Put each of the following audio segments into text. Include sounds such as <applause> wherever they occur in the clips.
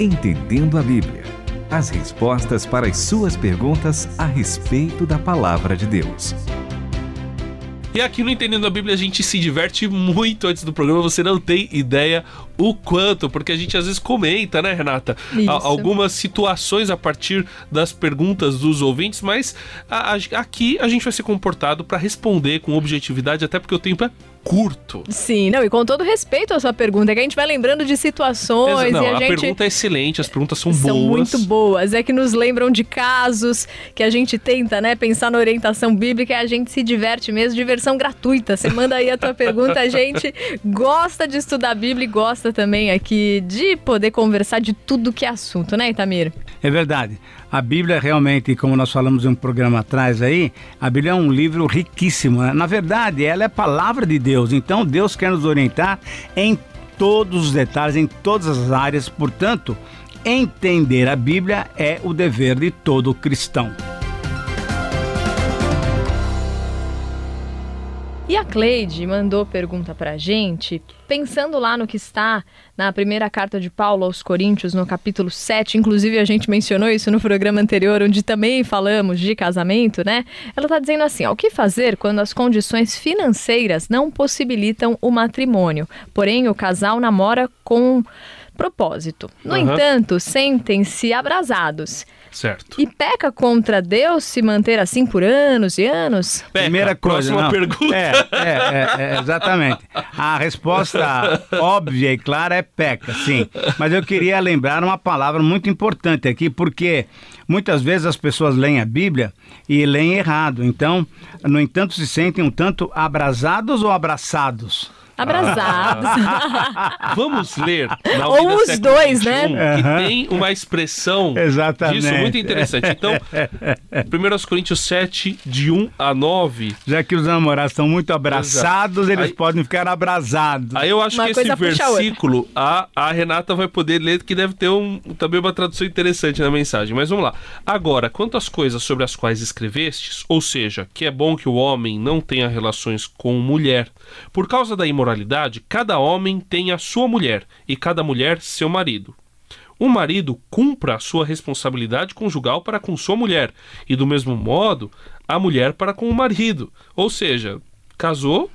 Entendendo a Bíblia. As respostas para as suas perguntas a respeito da palavra de Deus. E aqui no Entendendo a Bíblia a gente se diverte muito antes do programa, você não tem ideia o quanto, porque a gente às vezes comenta, né, Renata? algumas situações a partir das perguntas dos ouvintes, mas a, a, aqui a gente vai ser comportado para responder com objetividade, até porque o tempo é curto. Sim, não, e com todo respeito à sua pergunta, é que a gente vai lembrando de situações não, e a, a gente... pergunta é excelente, as perguntas são, são boas. São muito boas, é que nos lembram de casos que a gente tenta, né, pensar na orientação bíblica e a gente se diverte mesmo, diversão gratuita. Você manda aí a tua pergunta, a gente gosta de estudar a Bíblia e gosta também aqui de poder conversar de tudo que é assunto, né, Itamir? É verdade. A Bíblia realmente, como nós falamos em um programa atrás aí, a Bíblia é um livro riquíssimo. Né? Na verdade, ela é a palavra de Deus. Então, Deus quer nos orientar em todos os detalhes, em todas as áreas. Portanto, entender a Bíblia é o dever de todo cristão. E a Cleide mandou pergunta pra gente, pensando lá no que está na primeira carta de Paulo aos Coríntios, no capítulo 7, inclusive a gente mencionou isso no programa anterior, onde também falamos de casamento, né? Ela tá dizendo assim: o que fazer quando as condições financeiras não possibilitam o matrimônio, porém o casal namora com propósito. No uhum. entanto, sentem-se abrasados. Certo. E peca contra Deus se manter assim por anos e anos? Peca. Primeira coisa, Próxima não. pergunta. É, é, é, é, exatamente. A resposta óbvia e clara é peca, sim. Mas eu queria lembrar uma palavra muito importante aqui, porque muitas vezes as pessoas leem a Bíblia e leem errado. Então, no entanto, se sentem um tanto abrasados ou abraçados? Abraçados. <laughs> Vamos ler. Na Ou os dois, 21, né? Que tem uma expressão Exatamente. disso muito interessante. Então, <laughs> 1 Coríntios 7, de 1 a 9. Já que os namorados estão muito abraçados, Exato. eles aí, podem ficar abraçados. Aí eu acho uma que esse versículo, a, a Renata vai poder ler, que deve ter um, também uma tradução interessante na mensagem. Mas vamos lá. Agora, quanto às coisas sobre as quais escrevestes, ou seja, que é bom que o homem não tenha relações com mulher, por causa da imoralidade, moralidade, cada homem tem a sua mulher e cada mulher seu marido. O marido cumpra a sua responsabilidade conjugal para com sua mulher, e do mesmo modo, a mulher para com o marido. Ou seja, casou,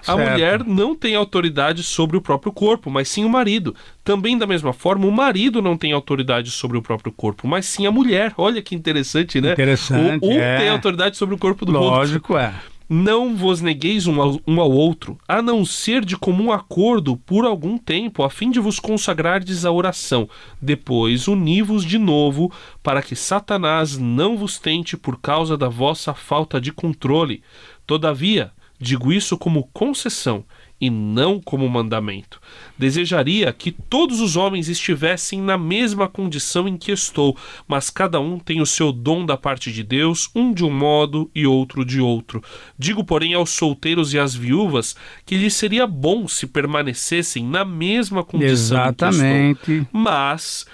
a certo. mulher não tem autoridade sobre o próprio corpo, mas sim o marido. Também, da mesma forma, o marido não tem autoridade sobre o próprio corpo, mas sim a mulher. Olha que interessante, né? Interessante. Um, um é. tem autoridade sobre o corpo do Lógico, outro. Lógico, é. Não vos negueis um ao, um ao, outro, a não ser de comum acordo por algum tempo, a fim de vos consagrardes à oração. Depois uni-vos de novo, para que Satanás não vos tente por causa da vossa falta de controle. Todavia, digo isso como concessão e não como mandamento. Desejaria que todos os homens estivessem na mesma condição em que estou, mas cada um tem o seu dom da parte de Deus, um de um modo e outro de outro. Digo, porém, aos solteiros e às viúvas que lhes seria bom se permanecessem na mesma condição Exatamente. em que estou. Mas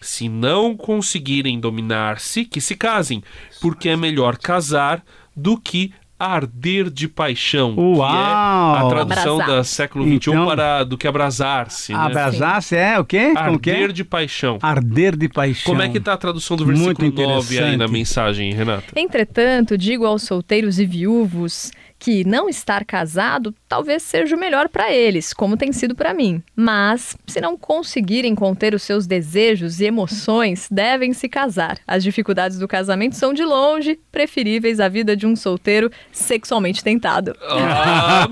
se não conseguirem dominar-se, que se casem, porque é melhor casar do que arder de paixão. Uau! Que é a tradução do século XXI então, para do que abrasar-se. Né? Abrasar-se é o quê? Arder de paixão. Arder de paixão. Como é que está a tradução do versículo 9 aí na mensagem, Renata? Entretanto, digo aos solteiros e viúvos que não estar casado talvez seja o melhor para eles, como tem sido para mim. Mas, se não conseguirem conter os seus desejos e emoções, devem se casar. As dificuldades do casamento são de longe preferíveis à vida de um solteiro sexualmente tentado. Ah,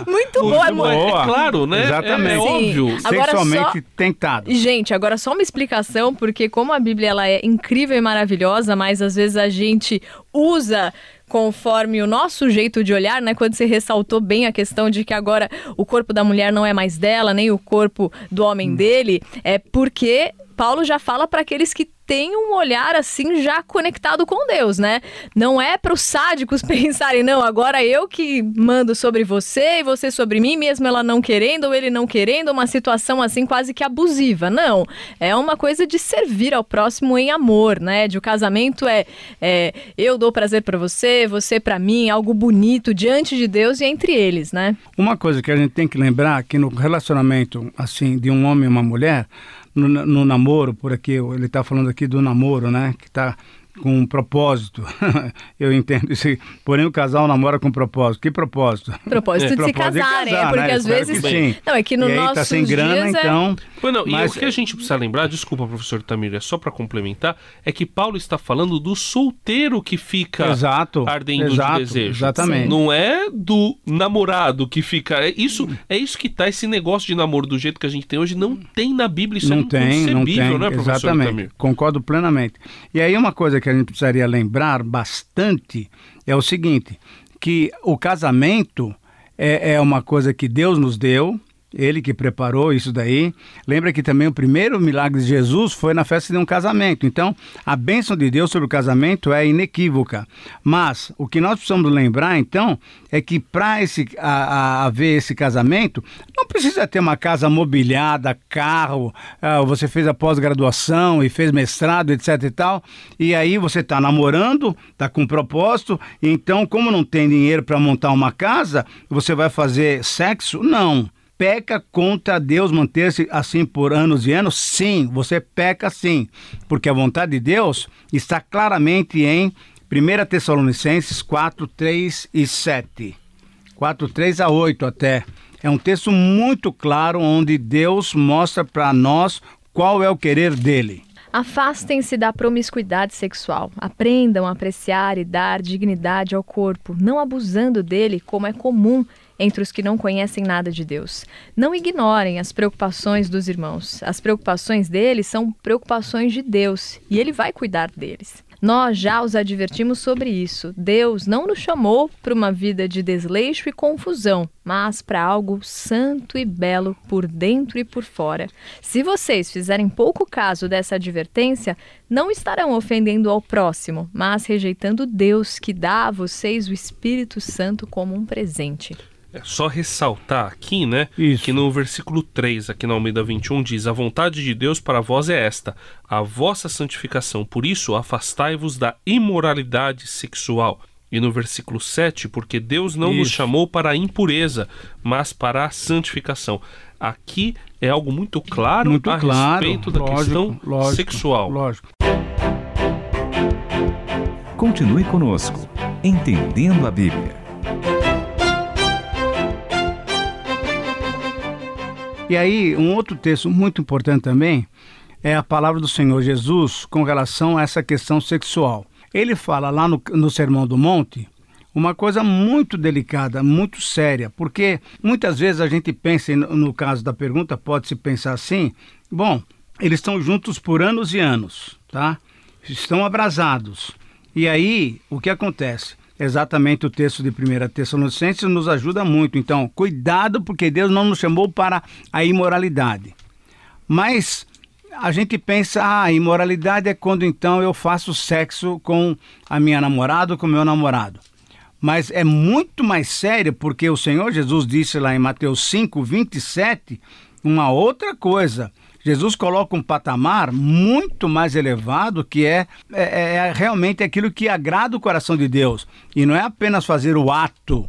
<laughs> muito, boa, muito boa. É claro, né? Exatamente. É, é óbvio. Sexualmente só... tentado. Gente, agora só uma explicação, porque como a Bíblia ela é incrível e maravilhosa, mas às vezes a gente usa conforme o nosso jeito de olhar, né? Quando você ressaltou bem a questão de que agora o corpo da mulher não é mais dela, nem o corpo do homem hum. dele, é porque Paulo já fala para aqueles que tem um olhar assim já conectado com Deus, né? Não é para os sádicos <laughs> pensarem, não, agora eu que mando sobre você e você sobre mim, mesmo ela não querendo ou ele não querendo, uma situação assim quase que abusiva. Não, é uma coisa de servir ao próximo em amor, né? De o casamento é, é eu dou prazer para você, você para mim, algo bonito diante de Deus e entre eles, né? Uma coisa que a gente tem que lembrar que no relacionamento assim de um homem e uma mulher, no, no namoro, por aqui, ele está falando aqui do namoro, né? Que está com um propósito. <laughs> eu entendo isso. Porém, o casal namora com propósito. Que propósito? Propósito é. de se casarem, é porque né? às vezes. sim. Não, é que no e nosso. Tá sem grana, é... então. Não, mas... E o que a gente precisa lembrar, desculpa, professor Tamir, é só para complementar, é que Paulo está falando do solteiro que fica exato, ardendo exato, de desejo. Exatamente. Não é do namorado que fica. É isso, é isso que tá esse negócio de namoro do jeito que a gente tem hoje. Não tem na Bíblia, isso não é tem, não tem, né, professor Exatamente. Tamir? Concordo plenamente. E aí uma coisa que a gente precisaria lembrar bastante é o seguinte, que o casamento é, é uma coisa que Deus nos deu, ele que preparou isso daí. Lembra que também o primeiro milagre de Jesus foi na festa de um casamento. Então, a bênção de Deus sobre o casamento é inequívoca. Mas o que nós precisamos lembrar, então, é que para haver esse casamento, não precisa ter uma casa mobiliada, carro, ah, você fez a pós-graduação e fez mestrado, etc e tal, e aí você está namorando, está com propósito, então, como não tem dinheiro para montar uma casa, você vai fazer sexo? Não peca contra Deus manter-se assim por anos e anos? Sim, você peca sim, porque a vontade de Deus está claramente em 1 Tessalonicenses 4, 3 e 7. 4, 3 a 8 até. É um texto muito claro onde Deus mostra para nós qual é o querer dele. Afastem-se da promiscuidade sexual. Aprendam a apreciar e dar dignidade ao corpo, não abusando dele como é comum entre os que não conhecem nada de Deus. Não ignorem as preocupações dos irmãos. As preocupações deles são preocupações de Deus e ele vai cuidar deles. Nós já os advertimos sobre isso. Deus não nos chamou para uma vida de desleixo e confusão, mas para algo santo e belo por dentro e por fora. Se vocês fizerem pouco caso dessa advertência, não estarão ofendendo ao próximo, mas rejeitando Deus que dá a vocês o Espírito Santo como um presente. É só ressaltar aqui, né? Isso. Que no versículo 3, aqui na Almeida 21, diz: A vontade de Deus para vós é esta, a vossa santificação. Por isso, afastai-vos da imoralidade sexual. E no versículo 7, porque Deus não Isso. nos chamou para a impureza, mas para a santificação. Aqui é algo muito claro muito a claro, respeito da lógico, questão lógico, sexual. Lógico. Continue conosco, entendendo a Bíblia. E aí, um outro texto muito importante também é a palavra do Senhor Jesus com relação a essa questão sexual. Ele fala lá no, no Sermão do Monte uma coisa muito delicada, muito séria, porque muitas vezes a gente pensa, no, caso da pergunta, pode-se pensar assim: bom, eles estão juntos por anos e anos, tá? Estão abrasados. E aí, o que acontece? Exatamente o texto de 1 Tessalonicenses nos ajuda muito. Então, cuidado, porque Deus não nos chamou para a imoralidade. Mas a gente pensa, ah, a imoralidade é quando então eu faço sexo com a minha namorada ou com o meu namorado. Mas é muito mais sério, porque o Senhor Jesus disse lá em Mateus 5, 27, uma outra coisa. Jesus coloca um patamar muito mais elevado que é, é, é realmente aquilo que agrada o coração de Deus. E não é apenas fazer o ato,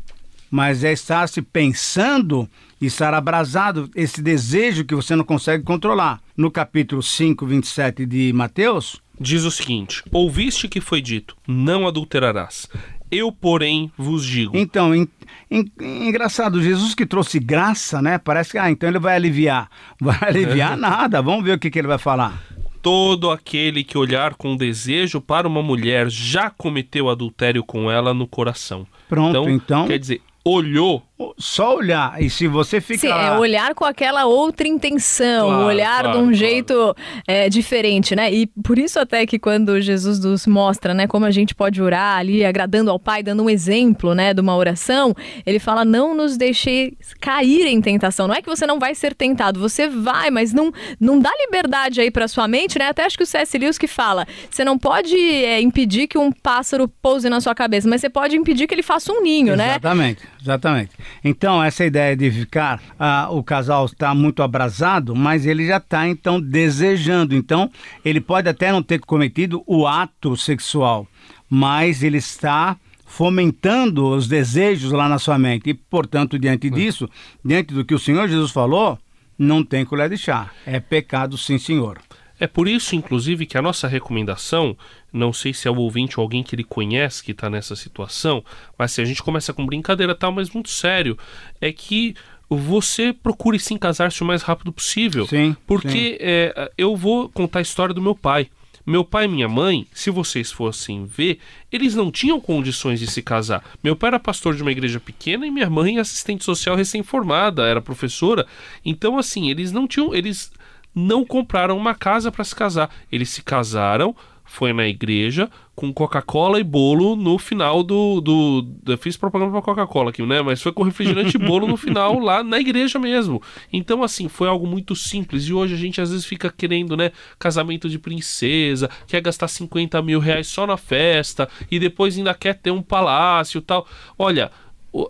mas é estar se pensando e estar abrasado, esse desejo que você não consegue controlar. No capítulo 5, 27 de Mateus, diz o seguinte: Ouviste que foi dito: Não adulterarás. Eu, porém, vos digo. Então, em, em, engraçado, Jesus que trouxe graça, né? Parece que, ah, então ele vai aliviar. <laughs> Vai aliviar <laughs> nada. Vamos ver o que, que ele vai falar. Todo aquele que olhar com desejo para uma mulher já cometeu adultério com ela no coração. Pronto, então. então... Quer dizer, olhou só olhar. E se você fica. Sim, lá... é olhar com aquela outra intenção, claro, olhar claro, de um claro. jeito é, diferente, né? E por isso até que quando Jesus nos mostra, né, como a gente pode orar ali, agradando ao Pai, dando um exemplo, né, de uma oração, ele fala: não nos deixe cair em tentação. Não é que você não vai ser tentado, você vai, mas não, não dá liberdade aí para sua mente, né? Até acho que o C.S. Lewis que fala: você não pode é, impedir que um pássaro pouse na sua cabeça, mas você pode impedir que ele faça um ninho, exatamente, né? Exatamente, exatamente. Então, essa ideia de ficar, ah, o casal está muito abrasado, mas ele já está então desejando. Então, ele pode até não ter cometido o ato sexual, mas ele está fomentando os desejos lá na sua mente. E, portanto, diante disso, diante do que o Senhor Jesus falou, não tem colher de chá. É pecado, sim, senhor. É por isso, inclusive, que a nossa recomendação, não sei se é o ouvinte ou alguém que ele conhece que está nessa situação, mas se a gente começa com brincadeira tal, mas muito sério, é que você procure se casar-se o mais rápido possível. Sim. Porque sim. É, eu vou contar a história do meu pai. Meu pai e minha mãe, se vocês fossem ver, eles não tinham condições de se casar. Meu pai era pastor de uma igreja pequena e minha mãe assistente social recém-formada, era professora. Então, assim, eles não tinham. Eles não compraram uma casa para se casar. Eles se casaram, foi na igreja, com Coca-Cola e bolo no final do. do eu fiz propaganda pra Coca-Cola aqui, né? Mas foi com refrigerante e bolo no final, lá na igreja mesmo. Então, assim, foi algo muito simples. E hoje a gente às vezes fica querendo, né? Casamento de princesa, quer gastar 50 mil reais só na festa, e depois ainda quer ter um palácio tal. Olha.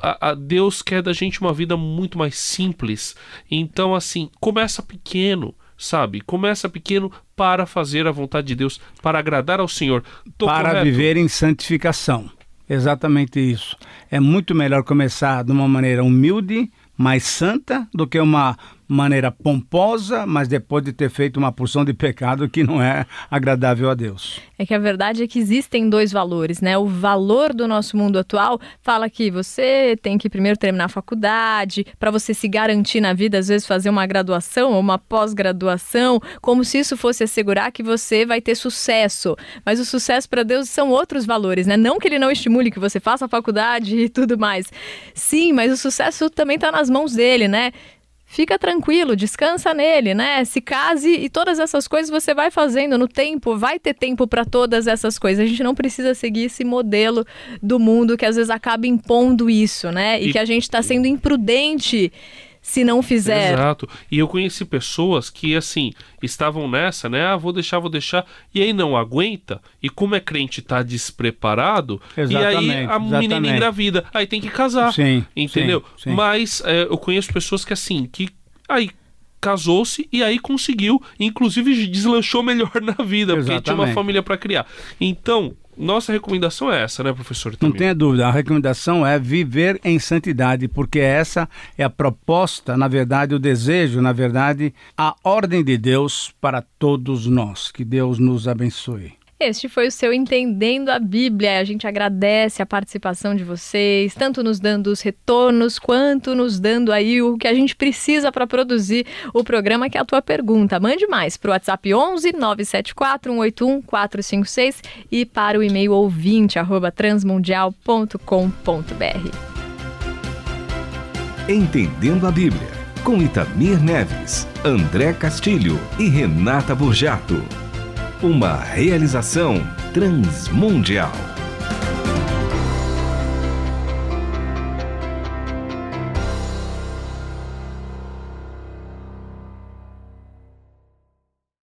A, a Deus quer da gente uma vida muito mais simples. Então, assim, começa pequeno sabe? Começa pequeno para fazer a vontade de Deus, para agradar ao Senhor. Tô para correto? viver em santificação. Exatamente isso. É muito melhor começar de uma maneira humilde, mais santa, do que uma maneira pomposa, mas depois de ter feito uma porção de pecado que não é agradável a Deus. É que a verdade é que existem dois valores, né? O valor do nosso mundo atual fala que você tem que primeiro terminar a faculdade, para você se garantir na vida, às vezes fazer uma graduação ou uma pós-graduação, como se isso fosse assegurar que você vai ter sucesso. Mas o sucesso para Deus são outros valores, né? Não que ele não estimule que você faça a faculdade e tudo mais. Sim, mas o sucesso também está nas mãos dele, né? Fica tranquilo, descansa nele, né? Se case e todas essas coisas você vai fazendo no tempo, vai ter tempo para todas essas coisas. A gente não precisa seguir esse modelo do mundo que às vezes acaba impondo isso, né? E, e que a gente está sendo imprudente se não fizer. Exato. E eu conheci pessoas que, assim, estavam nessa, né? Ah, vou deixar, vou deixar. E aí não aguenta. E como é crente tá despreparado, exatamente, e aí a menina engravida. Aí tem que casar. Sim. Entendeu? Sim, sim. Mas é, eu conheço pessoas que, assim, que aí casou-se e aí conseguiu, inclusive deslanchou melhor <laughs> na vida, Exatamente. porque tinha uma família para criar. Então, nossa recomendação é essa, né, professor? Não tenha dúvida, a recomendação é viver em santidade, porque essa é a proposta, na verdade, o desejo, na verdade, a ordem de Deus para todos nós. Que Deus nos abençoe. Este foi o seu Entendendo a Bíblia. A gente agradece a participação de vocês, tanto nos dando os retornos, quanto nos dando aí o que a gente precisa para produzir o programa, que é a tua pergunta. Mande mais para o WhatsApp 11 974 181 456 e para o e-mail ouvinte arroba transmundial.com.br. Entendendo a Bíblia, com Itamir Neves, André Castilho e Renata Burjato. Uma realização transmundial.